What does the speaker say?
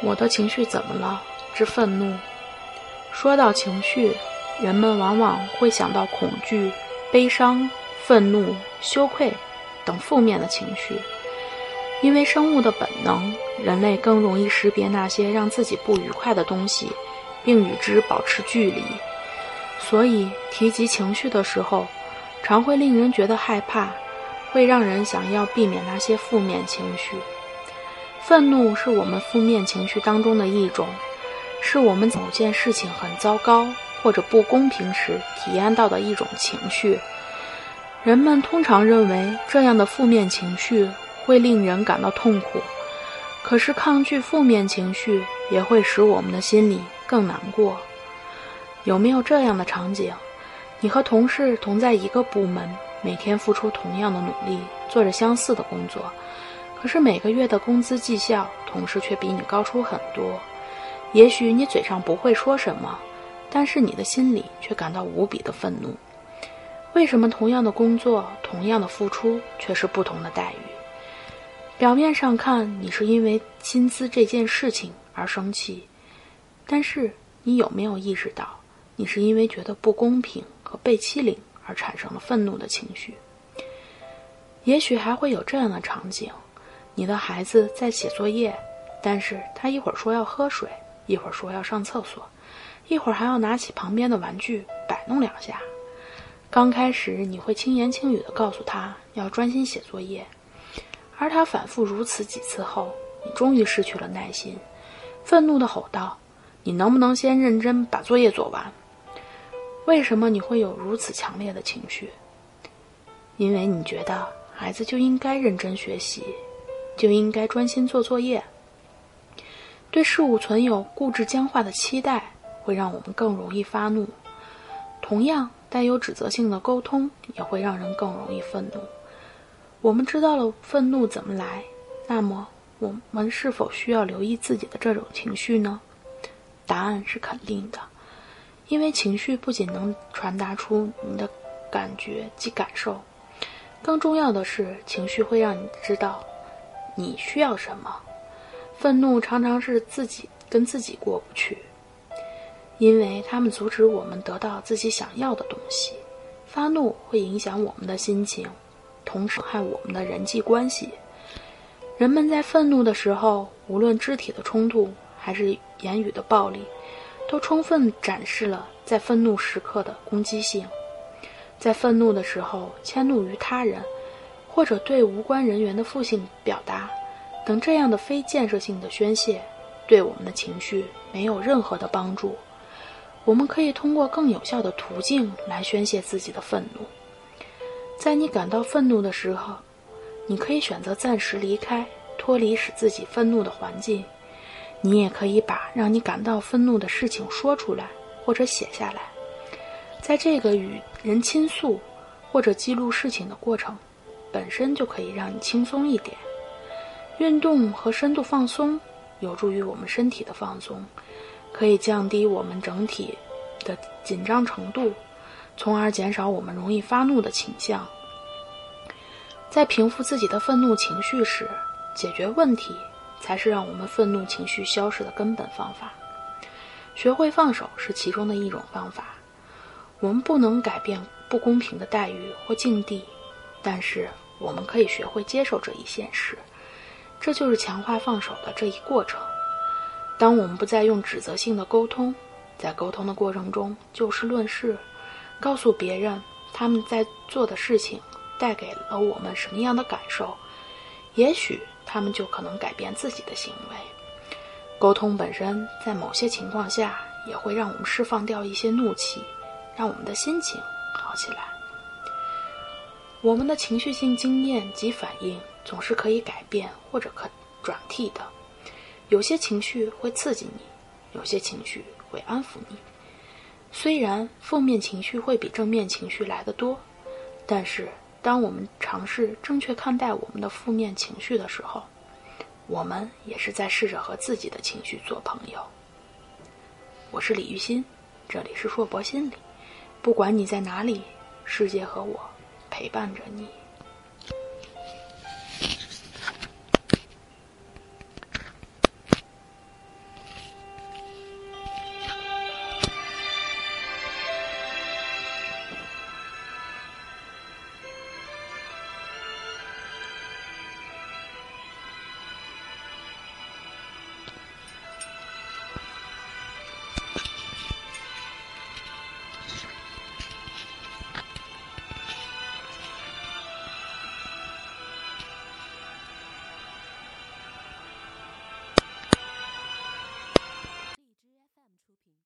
我的情绪怎么了？之愤怒。说到情绪，人们往往会想到恐惧、悲伤、愤怒、羞愧等负面的情绪。因为生物的本能，人类更容易识别那些让自己不愉快的东西，并与之保持距离。所以，提及情绪的时候，常会令人觉得害怕，会让人想要避免那些负面情绪。愤怒是我们负面情绪当中的一种，是我们某件事情很糟糕或者不公平时体验到的一种情绪。人们通常认为这样的负面情绪会令人感到痛苦，可是抗拒负面情绪也会使我们的心里更难过。有没有这样的场景？你和同事同在一个部门，每天付出同样的努力，做着相似的工作。可是每个月的工资绩效，同事却比你高出很多。也许你嘴上不会说什么，但是你的心里却感到无比的愤怒。为什么同样的工作、同样的付出，却是不同的待遇？表面上看，你是因为薪资这件事情而生气，但是你有没有意识到，你是因为觉得不公平和被欺凌而产生了愤怒的情绪？也许还会有这样的场景。你的孩子在写作业，但是他一会儿说要喝水，一会儿说要上厕所，一会儿还要拿起旁边的玩具摆弄两下。刚开始你会轻言轻语地告诉他要专心写作业，而他反复如此几次后，你终于失去了耐心，愤怒地吼道：“你能不能先认真把作业做完？”为什么你会有如此强烈的情绪？因为你觉得孩子就应该认真学习。就应该专心做作业。对事物存有固执僵化的期待，会让我们更容易发怒。同样，带有指责性的沟通也会让人更容易愤怒。我们知道了愤怒怎么来，那么我们是否需要留意自己的这种情绪呢？答案是肯定的，因为情绪不仅能传达出你的感觉及感受，更重要的是，情绪会让你知道。你需要什么？愤怒常常是自己跟自己过不去，因为他们阻止我们得到自己想要的东西。发怒会影响我们的心情，同时害我们的人际关系。人们在愤怒的时候，无论肢体的冲突还是言语的暴力，都充分展示了在愤怒时刻的攻击性。在愤怒的时候，迁怒于他人。或者对无关人员的负性表达，等这样的非建设性的宣泄，对我们的情绪没有任何的帮助。我们可以通过更有效的途径来宣泄自己的愤怒。在你感到愤怒的时候，你可以选择暂时离开，脱离使自己愤怒的环境。你也可以把让你感到愤怒的事情说出来，或者写下来。在这个与人倾诉或者记录事情的过程。本身就可以让你轻松一点。运动和深度放松有助于我们身体的放松，可以降低我们整体的紧张程度，从而减少我们容易发怒的倾向。在平复自己的愤怒情绪时，解决问题才是让我们愤怒情绪消失的根本方法。学会放手是其中的一种方法。我们不能改变不公平的待遇或境地。但是，我们可以学会接受这一现实，这就是强化放手的这一过程。当我们不再用指责性的沟通，在沟通的过程中就事论事，告诉别人他们在做的事情带给了我们什么样的感受，也许他们就可能改变自己的行为。沟通本身在某些情况下也会让我们释放掉一些怒气，让我们的心情好起来。我们的情绪性经验及反应总是可以改变或者可转替的。有些情绪会刺激你，有些情绪会安抚你。虽然负面情绪会比正面情绪来得多，但是当我们尝试正确看待我们的负面情绪的时候，我们也是在试着和自己的情绪做朋友。我是李玉欣，这里是硕博心理。不管你在哪里，世界和我。陪伴着你。